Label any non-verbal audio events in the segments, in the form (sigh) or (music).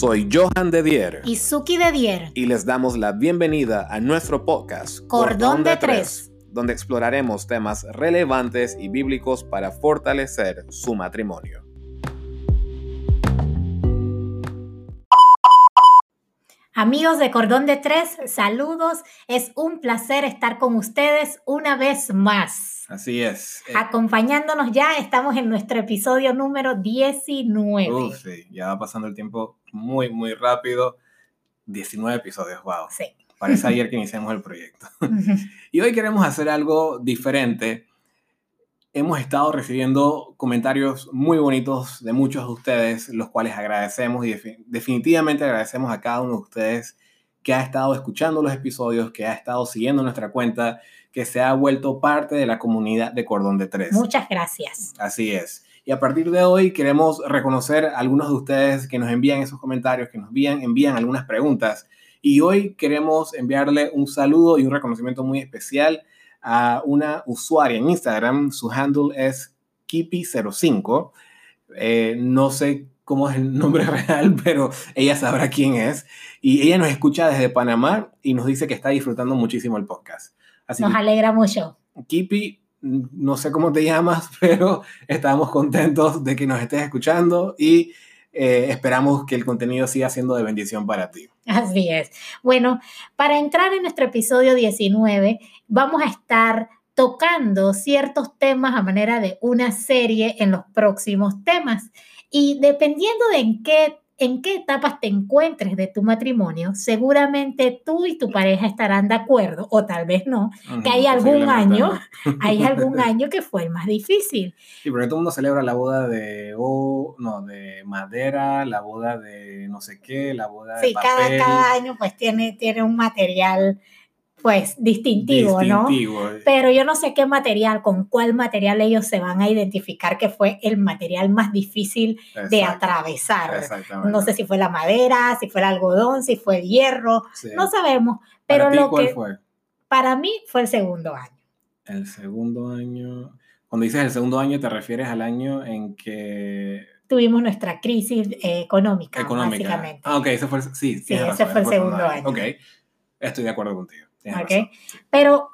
Soy Johan de Dier. Y Suki de Dier. Y les damos la bienvenida a nuestro podcast Cordón, de, Tres, donde exploraremos temas relevantes y bíblicos para fortalecer su matrimonio. Amigos de Cordón de Tres, saludos. Es un placer estar con ustedes una vez más. Así es. Eh, Acompañándonos ya, estamos en nuestro episodio número 19. Uf, sí, ya va pasando el tiempo muy, muy rápido. 19 episodios, wow. Sí. Parece ayer que iniciamos el proyecto. (laughs) y hoy queremos hacer algo diferente. Hemos estado recibiendo comentarios muy bonitos de muchos de ustedes, los cuales agradecemos y definitivamente agradecemos a cada uno de ustedes que ha estado escuchando los episodios, que ha estado siguiendo nuestra cuenta, que se ha vuelto parte de la comunidad de Cordón de Tres. Muchas gracias. Así es. Y a partir de hoy queremos reconocer a algunos de ustedes que nos envían esos comentarios, que nos envían, envían algunas preguntas. Y hoy queremos enviarle un saludo y un reconocimiento muy especial a una usuaria en Instagram. Su handle es Kipi05. Eh, no sé cómo es el (laughs) nombre real, pero ella sabrá quién es. Y ella nos escucha desde Panamá y nos dice que está disfrutando muchísimo el podcast. nos alegra mucho. Kipi, no sé cómo te llamas, (laughs) pero estamos contentos de que nos estés escuchando y eh, esperamos que el contenido siga siendo de bendición para ti. Así es. Bueno, para entrar en nuestro episodio 19, vamos a estar tocando ciertos temas a manera de una serie en los próximos temas. Y dependiendo de en qué, en qué etapas te encuentres de tu matrimonio, seguramente tú y tu pareja estarán de acuerdo, o tal vez no, que hay algún año, hay (laughs) algún año que fue el más difícil. Sí, porque todo el mundo celebra la boda de, oh, no, de madera, la boda de no sé qué, la boda de papel. Sí, cada, cada año pues tiene, tiene un material pues distintivo, ¿no? Eh. Pero yo no sé qué material, con cuál material ellos se van a identificar que fue el material más difícil de atravesar. No sé si fue la madera, si fue el algodón, si fue el hierro, no sabemos. Pero ¿Para ti, lo cuál que fue? para mí fue el segundo año. El segundo año. Cuando dices el segundo año, te refieres al año en que Tuvimos nuestra crisis eh, económica, económica. básicamente. Ah, ok, ese fue el, sí, Sí, ese razón, fue el segundo año. Ok, estoy de acuerdo contigo. Tienes ¿ok? razón. Pero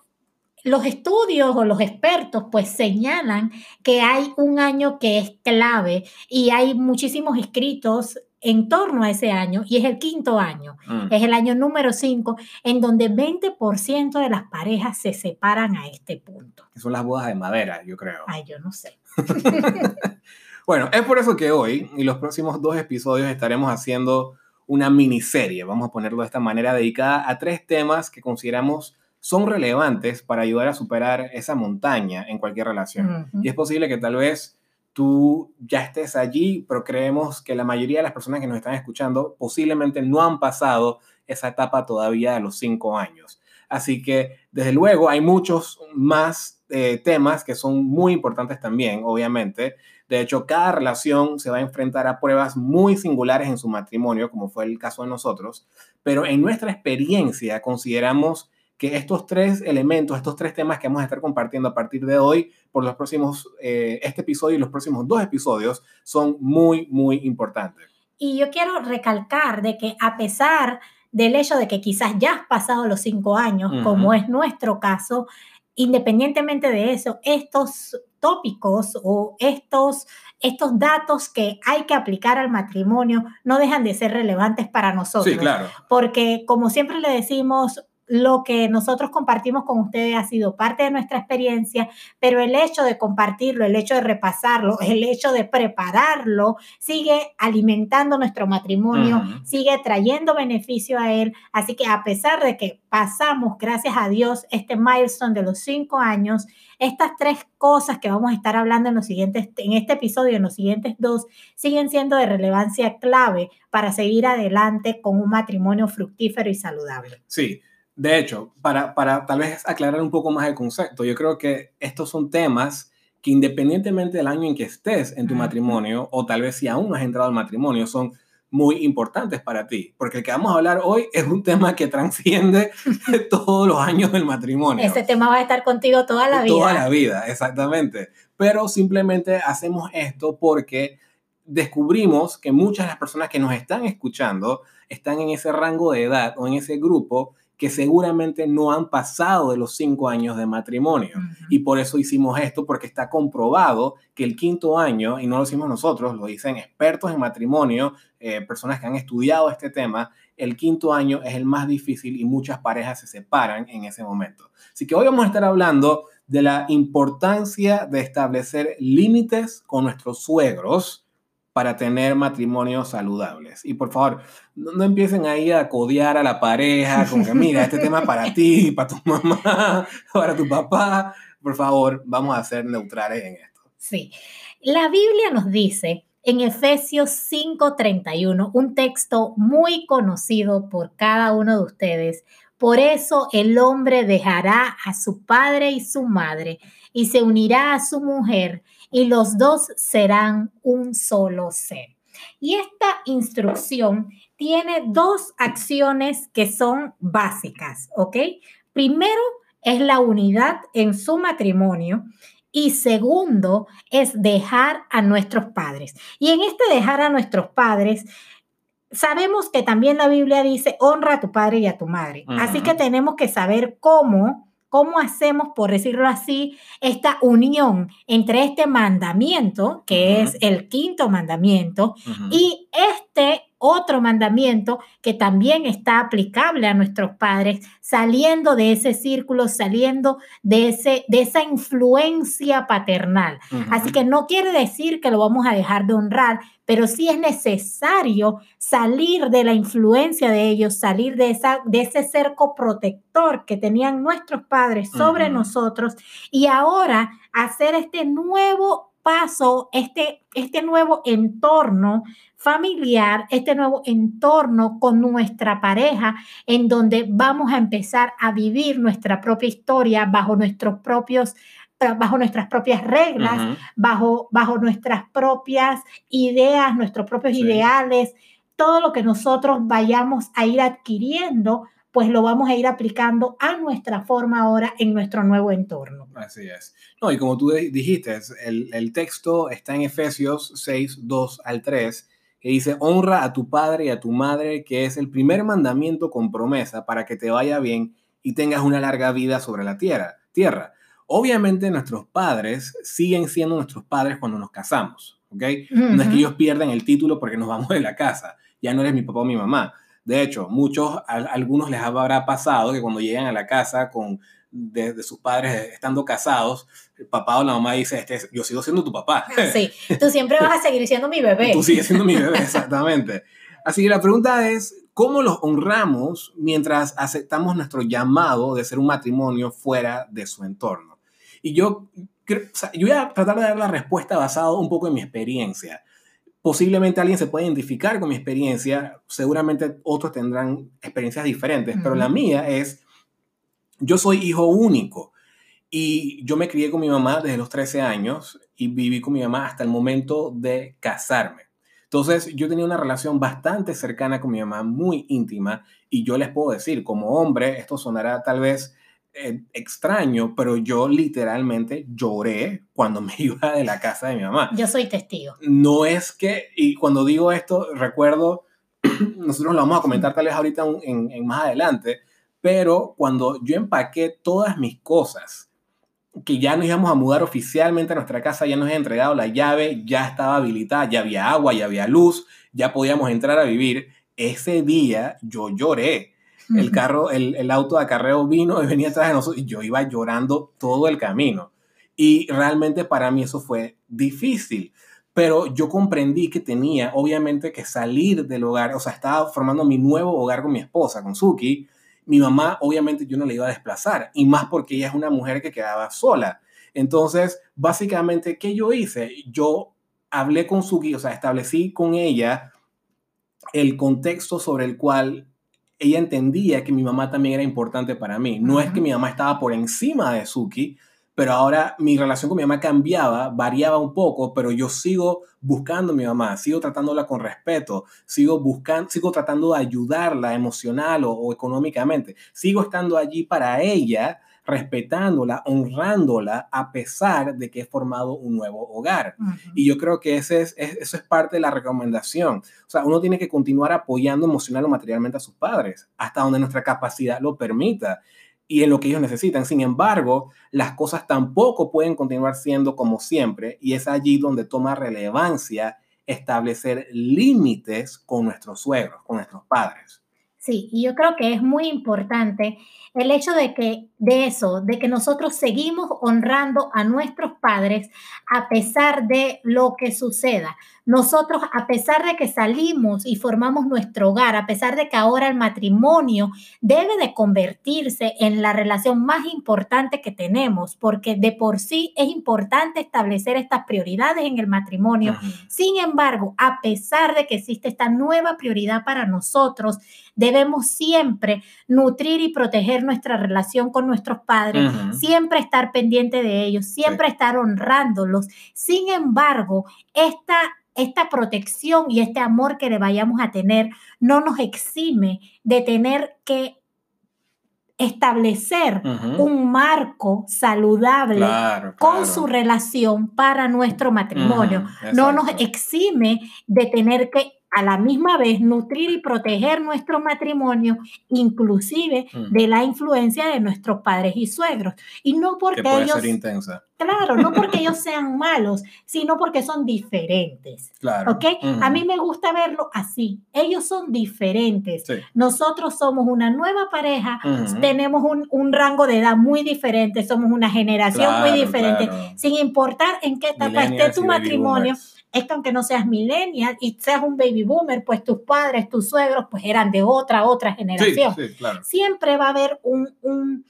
los estudios o los expertos pues señalan que hay un año que es clave y hay muchísimos escritos en torno a ese año y es el quinto año, Mm. es el año número 5 en donde 20% de las parejas se separan a este punto. Que son las bodas de madera, yo creo. Ay, yo no sé. (laughs) Bueno, es por eso que hoy y los próximos dos episodios estaremos haciendo una miniserie, vamos a ponerlo de esta manera, dedicada a tres temas que consideramos son relevantes para ayudar a superar esa montaña en cualquier relación. Y es posible que tal vez tú ya estés allí, pero creemos que la mayoría de las personas que nos están escuchando posiblemente no han pasado esa etapa todavía de los cinco años. Así que, desde luego, hay muchos más eh, temas que son muy importantes también, obviamente. De hecho, cada relación se va a enfrentar a pruebas muy singulares en su matrimonio, como fue el caso de nosotros, pero en nuestra experiencia consideramos que estos tres elementos, estos tres temas que vamos a estar compartiendo a partir de hoy, por los próximos, eh, este episodio y los próximos dos episodios, son muy, muy importantes. Y yo quiero recalcar de que a pesar del hecho de que quizás ya has pasado los cinco años, como es nuestro caso, independientemente de eso, estos tópicos o estos, estos datos que hay que aplicar al matrimonio no dejan de ser relevantes para nosotros. Sí, claro. Porque como siempre le decimos, lo que nosotros compartimos con ustedes ha sido parte de nuestra experiencia, pero el hecho de compartirlo, el hecho de repasarlo, (laughs) el hecho de prepararlo, sigue alimentando nuestro matrimonio, sigue trayendo beneficio a él. Así que a pesar de que pasamos, gracias a Dios, este milestone de los cinco años, estas tres cosas que vamos a estar hablando en los siguientes, en este episodio, y en los siguientes dos, siguen siendo de relevancia clave para seguir adelante con un matrimonio fructífero y saludable. Sí, de hecho, para, para tal vez aclarar un poco más el concepto, yo creo que estos son temas que independientemente del año en que estés en tu matrimonio, o tal vez si aún no has entrado al matrimonio, son muy importantes para ti, porque el que vamos a hablar hoy es un tema que transciende (laughs) (laughs) todos los años del matrimonio. Ese tema va a estar contigo toda la vida. Toda la vida, exactamente. Pero simplemente hacemos esto porque descubrimos que muchas de las personas que nos están escuchando están en ese rango de edad o en ese grupo que seguramente no han pasado de los cinco años de matrimonio. Y por eso hicimos esto, porque está comprobado que el quinto año, y no lo decimos nosotros, lo dicen expertos en matrimonio, eh, personas que han estudiado este tema, el quinto año es el más difícil y muchas parejas se separan en ese momento. Así que hoy vamos a estar hablando de la importancia de establecer límites con nuestros suegros para tener matrimonios saludables. Y por favor, no, empiecen ahí a codear a la pareja, como que mira, este tema para ti, para tu mamá, (laughs) para tu papá. Por favor, vamos a ser neutrales en esto. Sí. La Biblia nos dice en Efesios 5:31, un texto muy conocido por cada uno de ustedes. Por eso el hombre dejará a su padre y su madre y se unirá a su mujer y los dos serán un solo ser. Y esta instrucción tiene dos acciones que son básicas, ¿ok? Primero es la unidad en su matrimonio y segundo es dejar a nuestros padres. Y en este dejar a nuestros padres, sabemos que también la Biblia dice honra a tu padre y a tu madre. Así que tenemos que saber cómo ¿Cómo hacemos, por decirlo así, esta unión entre este mandamiento, que es el quinto mandamiento, y este otro mandamiento que también está aplicable a nuestros padres, saliendo de ese círculo, saliendo de, ese, de esa influencia paternal. Así que no quiere decir que lo vamos a dejar de honrar, pero sí es necesario salir de la influencia de ellos, salir de, esa, de ese cerco protector que tenían nuestros padres sobre nosotros y ahora hacer este nuevo paso, este, este nuevo entorno familiar, este nuevo entorno con nuestra pareja, en donde vamos a empezar a vivir nuestra propia historia bajo nuestros propios eh, bajo nuestras propias reglas, bajo, bajo nuestras propias ideas, nuestros propios ideales, todo lo que nosotros vayamos a ir adquiriendo pues lo vamos a ir aplicando a nuestra forma ahora en nuestro nuevo entorno. Así es. No, y como tú dijiste, el, el texto está en Efesios 6, 2 al 3, que dice, honra a tu padre y a tu madre, que es el primer mandamiento con promesa para que te vaya bien y tengas una larga vida sobre la tierra. tierra. Obviamente nuestros padres siguen siendo nuestros padres cuando nos casamos, ¿ok? No es que ellos pierdan el título porque nos vamos de la casa, ya no eres mi papá o mi mamá de hecho, muchos, a, algunos les habrá pasado que cuando llegan a la casa con de, sus padres estando casados, el papá o la mamá dice, este, yo sigo siendo tu papá. (laughs) Sí, (laughs) tú siempre vas a seguir siendo mi bebé. Tú sigues siendo mi bebé, (laughs) exactamente. Así que la pregunta es, ¿cómo los honramos mientras aceptamos nuestro llamado de ser un matrimonio fuera de su entorno? Y yo, yo voy a tratar de dar la respuesta basada un poco en mi experiencia. Posiblemente alguien se puede identificar con mi experiencia, seguramente otros tendrán experiencias diferentes, pero la mía es, yo soy hijo único y yo me crié con mi mamá desde los 13 años y viví con mi mamá hasta el momento de casarme. Entonces yo tenía una relación bastante cercana con mi mamá, muy íntima, y yo les puedo decir, como hombre, esto sonará tal vez eh, extraño, pero yo literalmente lloré cuando (laughs) me iba de la casa de mi mamá. Yo soy testigo. No es que, y cuando digo esto, recuerdo, (clears throat) nosotros lo vamos a comentar tal vez ahorita en, en más adelante, pero cuando yo empaqué todas mis cosas, que ya nos íbamos a mudar oficialmente a nuestra casa, ya nos he entregado la llave, ya estaba habilitada, ya había agua, ya había luz, ya podíamos entrar a vivir. Ese día yo lloré el carro, el, auto de acarreo vino y venía atrás de nosotros y yo iba llorando todo el camino. Y realmente para mí eso fue difícil, pero yo comprendí que tenía obviamente que salir del hogar, o sea, estaba formando mi nuevo hogar con mi esposa, con Suki. Mi mamá obviamente yo no le iba a desplazar, y más porque ella es una mujer que quedaba sola. Entonces, básicamente, ¿qué yo hice? Yo hablé con Suki, o sea, establecí con ella el contexto sobre el cual ella entendía que mi mamá también era importante para mí. No es que mi mamá estaba por encima de Suki, pero ahora mi relación con mi mamá cambiaba, variaba un poco, pero yo sigo buscando a mi mamá, sigo tratándola con respeto, sigo buscando, sigo tratando de ayudarla emocional o, económicamente, sigo estando allí para ella respetándola, honrándola, a pesar de que he formado un nuevo hogar. Y yo creo que ese es, eso es parte de la recomendación. O sea, uno tiene que continuar apoyando emocional o materialmente a sus padres, hasta donde nuestra capacidad lo permita y en lo que ellos necesitan. Sin embargo, las cosas tampoco pueden continuar siendo como siempre y es allí donde toma relevancia establecer límites con nuestros suegros, con nuestros padres. Sí, y yo creo que es muy importante el hecho de que de eso, de que nosotros seguimos honrando a nuestros padres a pesar de lo que suceda. Nosotros, a pesar de que salimos y formamos nuestro hogar, a pesar de que ahora el matrimonio debe de convertirse en la relación más importante que tenemos, porque de por sí es importante establecer estas prioridades en el matrimonio. Sin embargo, a pesar de que existe esta nueva prioridad para nosotros, debemos siempre nutrir y proteger nuestra relación con nuestros padres, siempre estar pendiente de ellos, siempre estar honrándolos. Sin embargo, esta esta protección y este amor que le vayamos a tener no nos exime de tener que establecer un marco saludable con su relación para nuestro matrimonio. no nos exime de tener que a la misma vez nutrir y proteger nuestro matrimonio, inclusive de la influencia de nuestros padres y suegros. Y no porque que puede ellos... Ser intensa. Claro, no (laughs) porque ellos sean malos, sino porque son diferentes. Claro. ¿Ok? A mí me gusta verlo así. Ellos son diferentes. Nosotros somos una nueva pareja, tenemos un, rango de edad muy diferente, somos una generación muy diferente, sin importar en qué etapa esté tu matrimonio es que aunque no seas millennial y seas un baby boomer, pues tus padres, tus suegros, pues eran de otra, otra generación. Siempre va a haber un, un,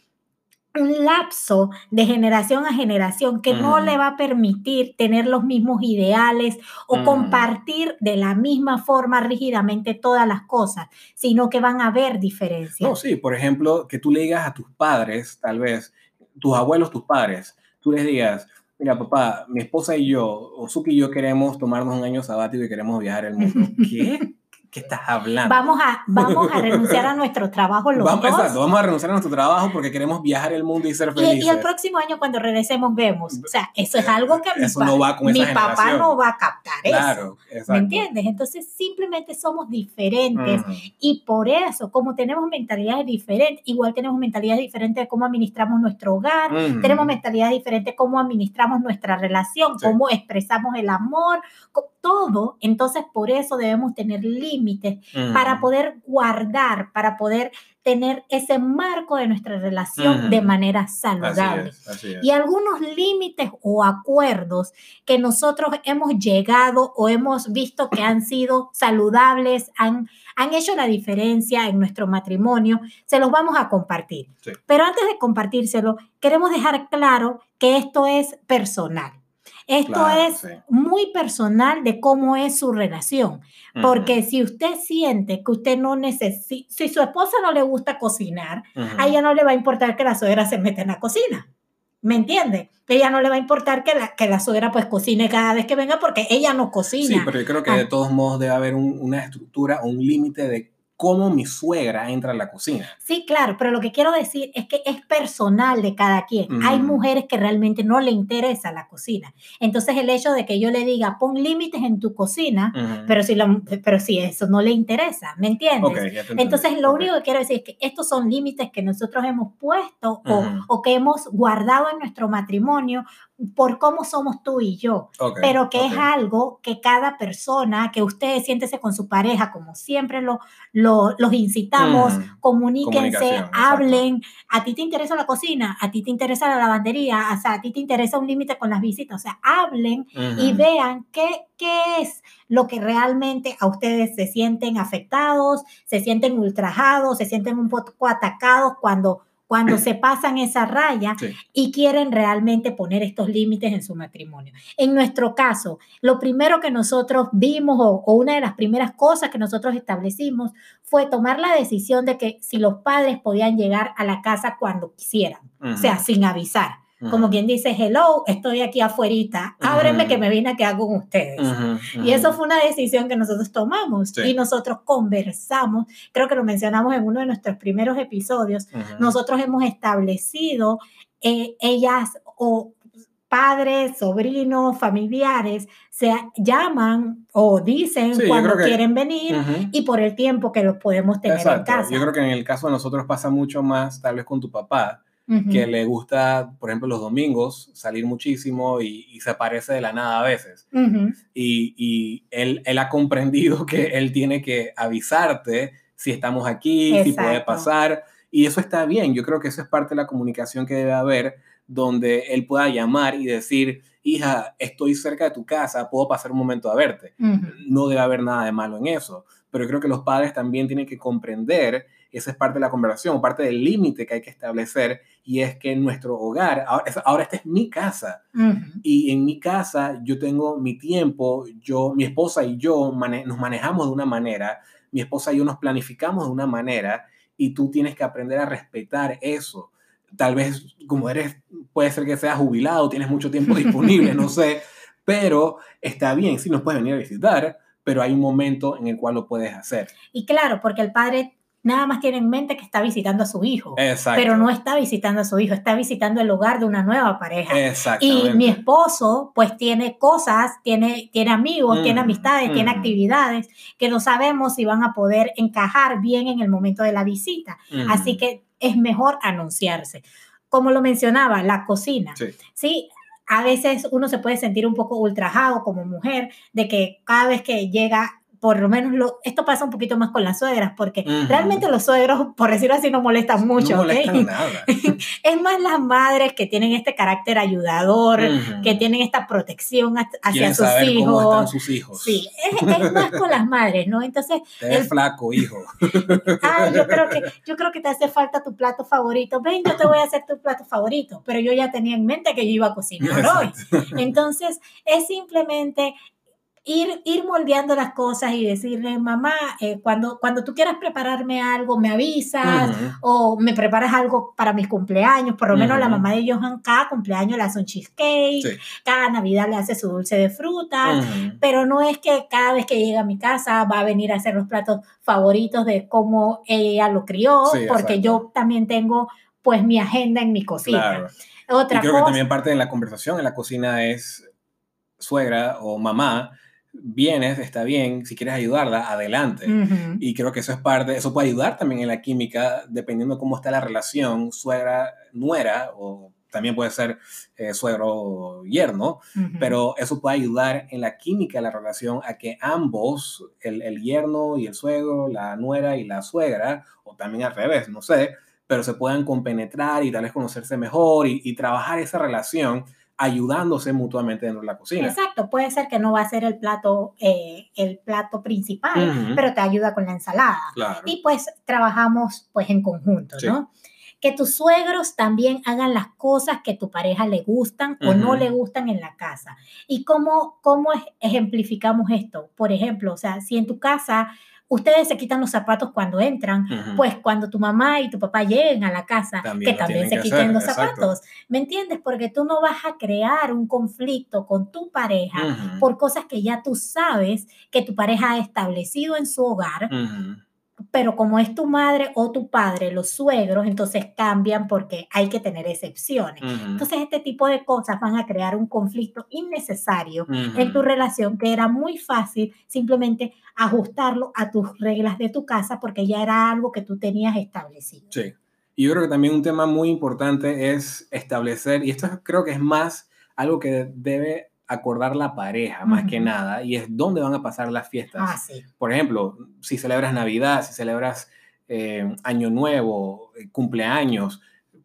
lapso de generación a generación que no le va a permitir tener los mismos ideales o compartir de la misma forma rígidamente todas las cosas, sino que van a haber diferencias. No, sí, por ejemplo, que tú le digas a tus padres, tal vez, tus abuelos, tus padres, tú les digas, mira, papá, mi esposa y yo, Osuki y yo queremos tomarnos un año sabático y queremos viajar el mundo. (laughs) ¿Qué? ¿Qué estás hablando? Vamos a, vamos a renunciar a (laughs) nuestro trabajo los vamos, Exacto, vamos a renunciar a nuestro trabajo porque queremos viajar el mundo y ser felices. Y, el próximo año cuando regresemos vemos. O sea, eso es algo que mi, papá no va a captar claro, eso. ¿Me entiendes? Entonces simplemente somos diferentes y por eso, como tenemos mentalidades diferentes, igual tenemos mentalidades diferentes de cómo administramos nuestro hogar, tenemos mentalidades diferentes de cómo administramos nuestra relación, cómo expresamos el amor, todo. Entonces por eso debemos tener límites para poder guardar, para poder tener ese marco de nuestra relación de manera saludable. Y algunos límites o acuerdos que nosotros hemos llegado o hemos visto que han sido saludables, han, han hecho la diferencia en nuestro matrimonio, se los vamos a compartir. Pero antes de compartírselo, queremos dejar claro que esto es personal. Esto es muy personal de cómo es su relación, porque si usted siente que usted no necesita, si su esposa no le gusta cocinar, a ella no le va a importar que la suegra se meta en la cocina. ¿Me entiende? Ella no le va a importar que la, que la suegra pues cocine cada vez que venga porque ella no cocina. Sí, pero yo creo que de ah. todos modos debe haber una estructura un límite de cómo mi suegra entra a la cocina. Sí, claro, pero lo que quiero decir es que es personal de cada quien. Hay mujeres que realmente no le interesa la cocina. Entonces el hecho de que yo le diga, pon límites en tu cocina, pero, si lo, pero si eso no le interesa, ¿me entiendes? Entonces lo único que quiero decir es que estos son límites que nosotros hemos puesto o, o, que hemos guardado en nuestro matrimonio por cómo somos tú y yo, pero que es algo que cada persona, que ustedes siéntese con su pareja, como siempre lo, los incitamos, comuníquense, hablen, a ti te interesa la cocina, a ti te interesa la lavandería, o sea, a ti te interesa un límite con las visitas, o sea, hablen y vean qué, qué es lo que realmente a ustedes se sienten afectados, se sienten ultrajados, se sienten un poco atacados cuando cuando (clears throat) se pasan esa raya y quieren realmente poner estos límites en su matrimonio. En nuestro caso, lo primero que nosotros vimos o, una de las primeras cosas que nosotros establecimos fue tomar la decisión de que si los padres podían llegar a la casa cuando quisieran, o sea, sin avisar. Como quien dice, hello, estoy aquí afuera, ábreme que me vine a quedar con ustedes. Y eso fue una decisión que nosotros tomamos y nosotros conversamos, creo que lo mencionamos en uno de nuestros primeros episodios, nosotros hemos establecido eh, ellas o padres, sobrinos, familiares se llaman o dicen cuando quieren venir y por el tiempo que los podemos tener en casa. Yo creo que en el caso de nosotros pasa mucho más tal vez con tu papá, que le gusta, por ejemplo, los domingos salir muchísimo y, se aparece de la nada a veces. y, y él, él, ha comprendido que él tiene que avisarte si estamos aquí, si puede pasar. Y eso está bien. Yo creo que eso es parte de la comunicación que debe haber, donde él pueda llamar y decir, hija, estoy cerca de tu casa, puedo pasar un momento a verte. No debe haber nada de malo en eso. Pero yo creo que los padres también tienen que comprender esa es parte de la conversación, parte del límite que hay que establecer, y es que en nuestro hogar, ahora, esta es mi casa, y en mi casa yo tengo mi tiempo, yo, mi esposa y yo nos manejamos de una manera, mi esposa y yo nos planificamos de una manera, y tú tienes que aprender a respetar eso. Tal vez como eres, puede ser que seas jubilado, tienes mucho tiempo (laughs) disponible, no sé, pero está bien, sí nos puedes venir a visitar, pero hay un momento en el cual lo puedes hacer. Y claro, porque el padre nada más tiene en mente que está visitando a su hijo, pero no está visitando a su hijo, está visitando el hogar de una nueva pareja. Y mi esposo pues tiene cosas, tiene, tiene amigos, tiene mm, amistades, tiene mm. actividades que no sabemos si van a poder encajar bien en el momento de la visita. Mm. Así que es mejor anunciarse. Como lo mencionaba, la cocina. Sí. ¿sí? A veces uno se puede sentir un poco ultrajado como mujer de que cada vez que llega por lo menos lo, esto pasa un poquito más con las suegras, porque realmente los suegros, por decirlo así, no molestan mucho. No molestan (laughs) nada. es más las madres que tienen este carácter ayudador, que tienen esta protección hacia sus hijos. Cómo están sus hijos. Sí, es, más con las madres, ¿no? Entonces. (laughs) Te flaco, hijo. (laughs) ah, yo creo, que, yo creo que te hace falta tu plato favorito. Ven, yo te voy a hacer tu plato favorito, pero yo ya tenía en mente que yo iba a cocinar hoy. Entonces, es simplemente ir, ir moldeando las cosas y decirle, mamá, eh, cuando, cuando tú quieras prepararme algo, me avisas o me preparas algo para mis cumpleaños. Por lo menos la mamá de Johan cada cumpleaños le hace un cheesecake, cada Navidad le hace su dulce de frutas, pero no es que cada vez que llega a mi casa va a venir a hacer los platos favoritos de cómo ella lo crió, porque yo también tengo pues mi agenda en mi cocina. Otra y creo que también parte de la conversación en la cocina es suegra o mamá vienes, está bien, si quieres ayudarla, adelante. Y creo que eso es parte, eso puede ayudar también en la química, dependiendo de cómo está la relación suegra-nuera, o también puede ser eh, suegro-yerno, pero eso puede ayudar en la química de la relación a que ambos, el, el yerno y el suegro, la nuera y la suegra, o también al revés, no sé, pero se puedan compenetrar y tal vez conocerse mejor y, y trabajar esa relación ayudándose mutuamente dentro de la cocina. Exacto, puede ser que no va a ser el plato, eh, el plato principal, pero te ayuda con la ensalada. Y pues trabajamos pues en conjunto, ¿no? Que tus suegros también hagan las cosas que tu pareja le gustan o no le gustan en la casa. ¿Y cómo, cómo ejemplificamos esto? Por ejemplo, o sea, si en tu casa ustedes se quitan los zapatos cuando entran, pues cuando tu mamá y tu papá lleguen a la casa, que también se quiten los zapatos. ¿Me entiendes? Porque tú no vas a crear un conflicto con tu pareja por cosas que ya tú sabes que tu pareja ha establecido en su hogar pero como es tu madre o tu padre, los suegros, entonces cambian porque hay que tener excepciones. Entonces este tipo de cosas van a crear un conflicto innecesario en tu relación que era muy fácil simplemente ajustarlo a tus reglas de tu casa porque ya era algo que tú tenías establecido. Sí. Y yo creo que también un tema muy importante es establecer, y esto creo que es más algo que debe acordar la pareja más que nada y es dónde van a pasar las fiestas. Ah, Por ejemplo, si celebras Navidad, si celebras eh, Año Nuevo, eh, cumpleaños,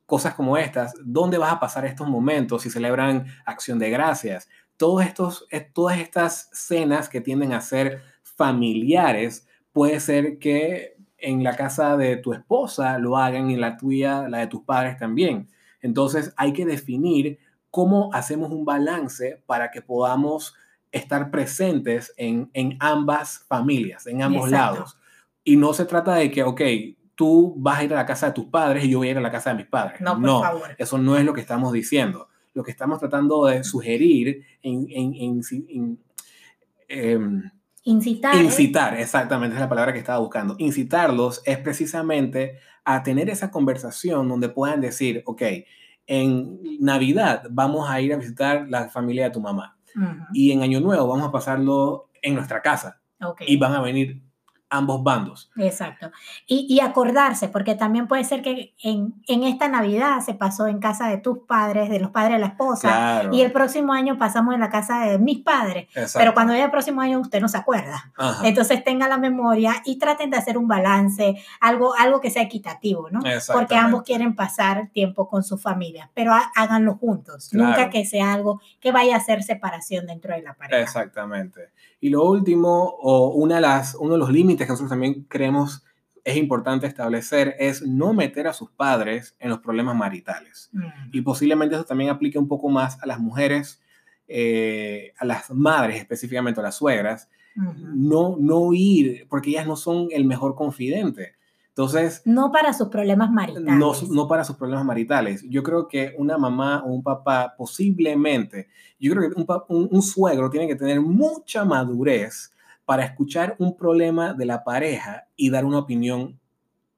cosas como estas, ¿dónde vas a pasar estos momentos si celebran Acción de Gracias? Todos estos, todas estas cenas que tienden a ser familiares, puede ser que en la casa de tu esposa lo hagan y en la tuya, la de tus padres también. Entonces hay que definir cómo hacemos un balance para que podamos estar presentes en, ambas familias, en ambos lados. Y no se trata de que, ok, tú vas a ir a la casa de tus padres y yo voy a ir a la casa de mis padres. No, por favor. Eso no es lo que estamos diciendo. Lo que estamos tratando de sugerir en, en, en, em, Incitar. ¿eh? Incitar, exactamente, es la palabra que estaba buscando. Incitarlos es precisamente a tener esa conversación donde puedan decir, ok, en Navidad vamos a ir a visitar la familia de tu mamá. Y en Año Nuevo vamos a pasarlo en nuestra casa. Y van a venir ambos bandos. Exacto. Y, acordarse, porque también puede ser que en, esta Navidad se pasó en casa de tus padres, de los padres de la esposa, y el próximo año pasamos en la casa de mis padres, pero cuando llega el próximo año usted no se acuerda. Entonces tenga la memoria y traten de hacer un balance, algo, algo que sea equitativo, ¿no? Porque ambos quieren pasar tiempo con sus familias, pero háganlo juntos, nunca que sea algo que vaya a ser separación dentro de la pareja. Exactamente. Y lo último, o una de las, uno de los límites que nosotros también creemos es importante establecer es no meter a sus padres en los problemas maritales. Mm. Y posiblemente eso también aplique un poco más a las mujeres, eh, a las madres específicamente, a las suegras, no, no ir, porque ellas no son el mejor confidente. Entonces... No para sus problemas maritales. No, no para sus problemas maritales. Yo creo que una mamá o un papá posiblemente, yo creo que un, un, suegro tiene que tener mucha madurez para escuchar un problema de la pareja y dar una opinión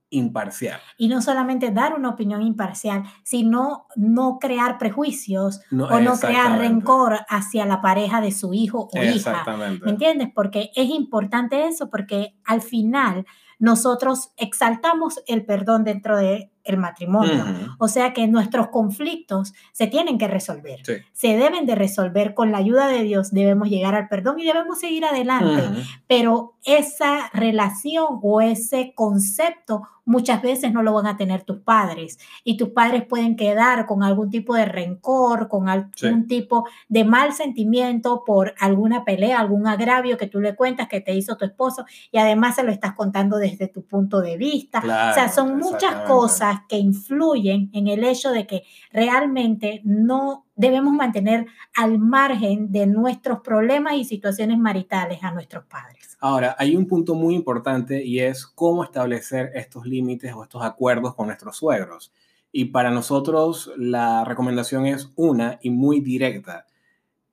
imparcial. Y no solamente dar una opinión imparcial, sino no crear prejuicios o no crear rencor hacia la pareja de su hijo o hija. ¿Me entiendes? Porque es importante eso, porque al final nosotros exaltamos el perdón dentro de el matrimonio. O sea que nuestros conflictos se tienen que resolver. Se deben de resolver con la ayuda de Dios. Debemos llegar al perdón y debemos seguir adelante. Pero esa relación o ese concepto muchas veces no lo van a tener tus padres y tus padres pueden quedar con algún tipo de rencor, con algún tipo de mal sentimiento por alguna pelea, algún agravio que tú le cuentas que te hizo tu esposo y además se lo estás contando desde tu punto de vista. o sea, son muchas cosas que influyen en el hecho de que realmente no debemos mantener al margen de nuestros problemas y situaciones maritales a nuestros padres. Ahora, hay un punto muy importante y es cómo establecer estos límites o estos acuerdos con nuestros suegros. Y para nosotros la recomendación es una y muy directa.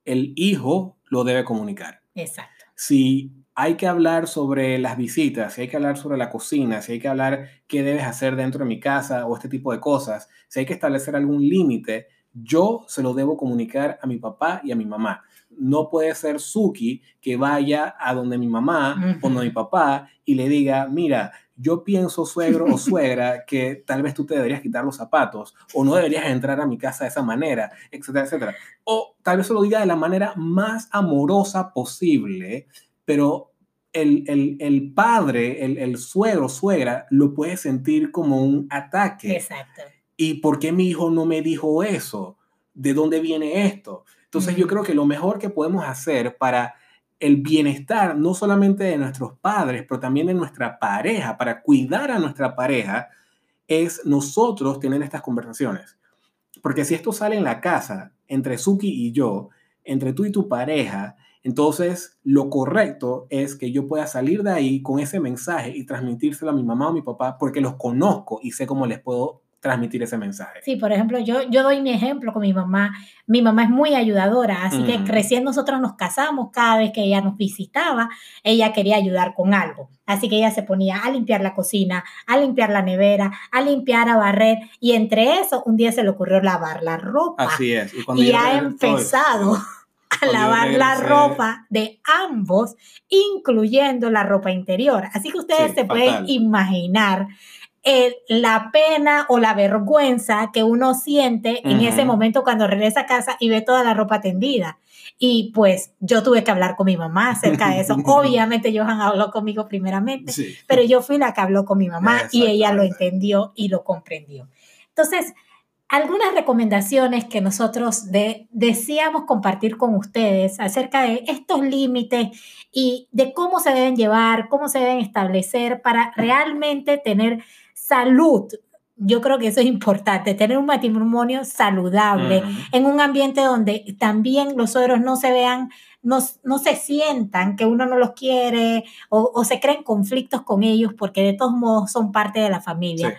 El hijo lo debe comunicar. Exacto. Si hay que hablar sobre las visitas, si hay que hablar sobre la cocina, si hay que hablar qué debes hacer dentro de mi casa o este tipo de cosas, si hay que establecer algún límite, yo se lo debo comunicar a mi papá y a mi mamá. No puede ser Suki que vaya a donde mi mamá o donde mi papá y le diga, mira, yo pienso, suegro o suegra, (laughs) que tal vez tú te deberías quitar los zapatos o no deberías entrar a mi casa de esa manera, etcétera, etcétera. O tal vez se lo diga de la manera más amorosa posible, pero el, el, padre, el, el, suegro, suegra, lo puede sentir como un ataque. Exacto. ¿Y por qué mi hijo no me dijo eso? ¿De dónde viene esto? Entonces yo creo que lo mejor que podemos hacer para el bienestar, no solamente de nuestros padres, pero también de nuestra pareja, para cuidar a nuestra pareja, es nosotros tener estas conversaciones. Porque si esto sale en la casa, entre Suki y yo, entre tú y tu pareja, entonces, lo correcto es que yo pueda salir de ahí con ese mensaje y transmitírselo a mi mamá o mi papá porque los conozco y sé cómo les puedo transmitir ese mensaje. Sí, por ejemplo, yo, yo doy mi ejemplo con mi mamá. Mi mamá es muy ayudadora, así que recién nosotros nos casamos, cada vez que ella nos visitaba, ella quería ayudar con algo. Así que ella se ponía a limpiar la cocina, a limpiar la nevera, a limpiar, a barrer. Y entre eso, un día se le ocurrió lavar la ropa. Así es. Y, y ha empezado (laughs) a lavar la ropa de ambos, incluyendo la ropa interior. Así que ustedes se pueden imaginar eh, la pena o la vergüenza que uno siente en ese momento cuando regresa a casa y ve toda la ropa tendida. Y pues yo tuve que hablar con mi mamá acerca de eso. (laughs) Obviamente Johan habló conmigo primeramente, pero yo fui la que habló con mi mamá y ella lo entendió y lo comprendió. Entonces, algunas recomendaciones que nosotros deseamos compartir con ustedes acerca de estos límites y de cómo se deben llevar, cómo se deben establecer para realmente tener salud yo creo que eso es importante, tener un matrimonio saludable en un ambiente donde también los suegros no se vean, no, no se sientan que uno no los quiere o, se creen conflictos con ellos porque de todos modos son parte de la familia.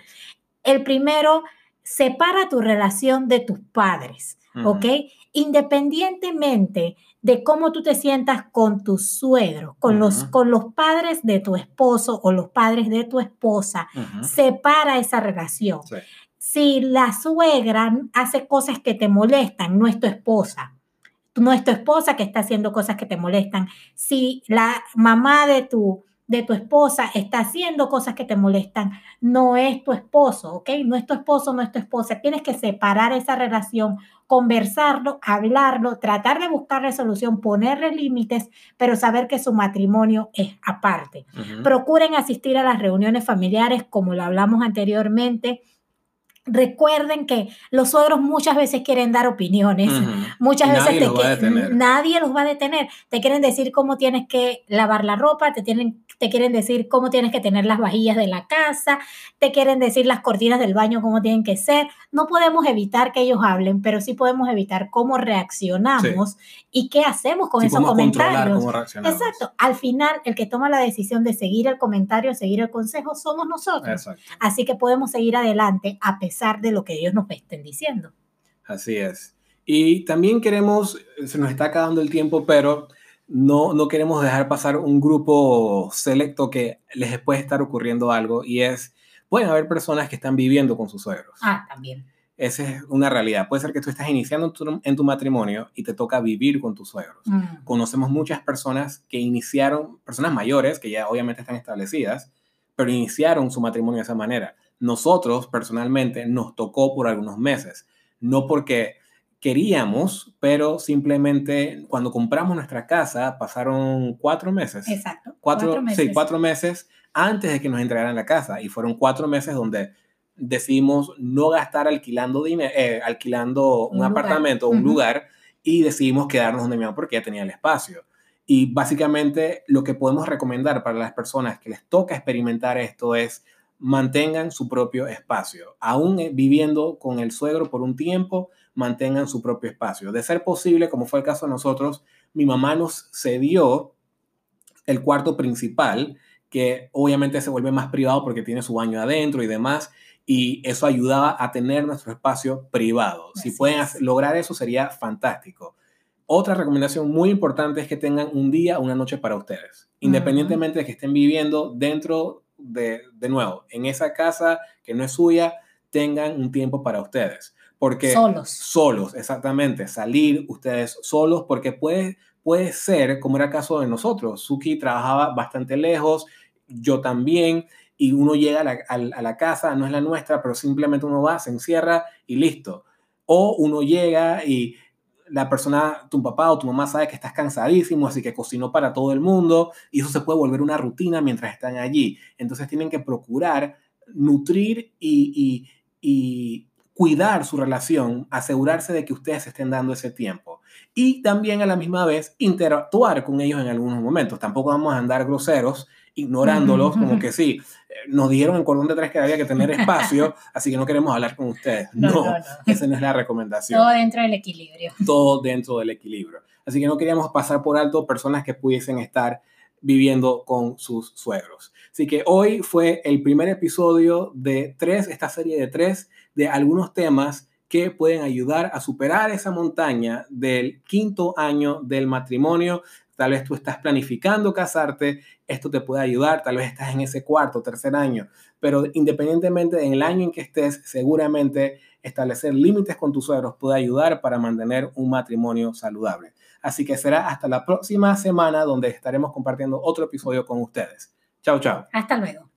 El primero, separa tu relación de tus padres, ¿ok? Independientemente de cómo tú te sientas con tus suegros, con, los, con los padres de tu esposo o los padres de tu esposa. Separa esa relación. Si la suegra hace cosas que te molestan, no es tu esposa. No es tu esposa que está haciendo cosas que te molestan. Si la mamá de tu, de tu esposa está haciendo cosas que te molestan, no es tu esposo, ¿ok? No es tu esposo, no es tu esposa. Tienes que separar esa relación conversarlo, hablarlo, tratar de buscar resolución, ponerle límites, pero saber que su matrimonio es aparte. Procuren asistir a las reuniones familiares, como lo hablamos anteriormente, Recuerden que los suegros muchas veces quieren dar opiniones, muchas veces nadie los va a detener. Te quieren decir cómo tienes que lavar la ropa, te, tienen, te quieren decir cómo tienes que tener las vajillas de la casa, te quieren decir las cortinas del baño cómo tienen que ser. No podemos evitar que ellos hablen, pero sí podemos evitar cómo reaccionamos y qué hacemos con esos comentarios. Exacto. Al final, el que toma la decisión de seguir el comentario, seguir el consejo, somos nosotros. Así que podemos seguir adelante a pesar de lo que ellos nos estén diciendo. Así es. Y también queremos, se nos está acabando el tiempo, pero no, no queremos dejar pasar un grupo selecto que les puede estar ocurriendo algo y es, pueden haber personas que están viviendo con sus suegros. Ah, también. Esa es una realidad. Puede ser que tú estás iniciando en tu, matrimonio y te toca vivir con tus suegros. Mm. Conocemos muchas personas que iniciaron, personas mayores, que ya obviamente están establecidas, pero iniciaron su matrimonio de esa manera nosotros personalmente nos tocó por algunos meses, no porque queríamos, pero simplemente cuando compramos nuestra casa pasaron cuatro meses. Exacto. Cuatro, meses. Sí, cuatro meses antes de que nos entregaran la casa y fueron cuatro meses donde decidimos no gastar alquilando, dinero, eh, alquilando un, apartamento un lugar y decidimos quedarnos donde mi mamá porque ya tenía el espacio. Y básicamente lo que podemos recomendar para las personas que les toca experimentar esto es mantengan su propio espacio. Aún eh, viviendo con el suegro por un tiempo, mantengan su propio espacio. De ser posible, como fue el caso de nosotros, mi mamá nos cedió el cuarto principal, que obviamente se vuelve más privado porque tiene su baño adentro y demás, y eso ayudaba a tener nuestro espacio privado. si pueden lograr eso, sería fantástico. Otra recomendación muy importante es que tengan un día, una noche para ustedes, independientemente de que estén viviendo dentro de, de nuevo, en esa casa que no es suya, tengan un tiempo para ustedes. Porque solos. Solos, exactamente. Salir ustedes solos, porque puede, puede ser, como era el caso de nosotros, Suki trabajaba bastante lejos, yo también, y uno llega a la, a la, casa, no es la nuestra, pero simplemente uno va, se encierra y listo. O uno llega y la persona, tu papá o tu mamá sabe que estás cansadísimo, así que cocinó para todo el mundo y eso se puede volver una rutina mientras están allí. Entonces tienen que procurar nutrir y, y, cuidar su relación, asegurarse de que ustedes estén dando ese tiempo. Y también a la misma vez interactuar con ellos en algunos momentos. Tampoco vamos a andar groseros ignorándolos, como que sí, eh, nos dijeron en cordón de tres que había que tener (laughs) espacio, así que no queremos hablar con ustedes. No, esa no es la recomendación. Todo dentro del equilibrio. Todo dentro del equilibrio. Así que no queríamos pasar por alto personas que pudiesen estar viviendo con sus suegros. Así que hoy fue el primer episodio de tres, esta serie de tres, de algunos temas que pueden ayudar a superar esa montaña del quinto año del matrimonio. Tal vez tú estás planificando casarte, esto te puede ayudar, tal vez estás en ese cuarto, tercer año, pero independientemente del año en que estés, seguramente establecer límites con tus suegros puede ayudar para mantener un matrimonio saludable. Así que será hasta la próxima semana donde estaremos compartiendo otro episodio con ustedes. Chao, chao. Hasta luego.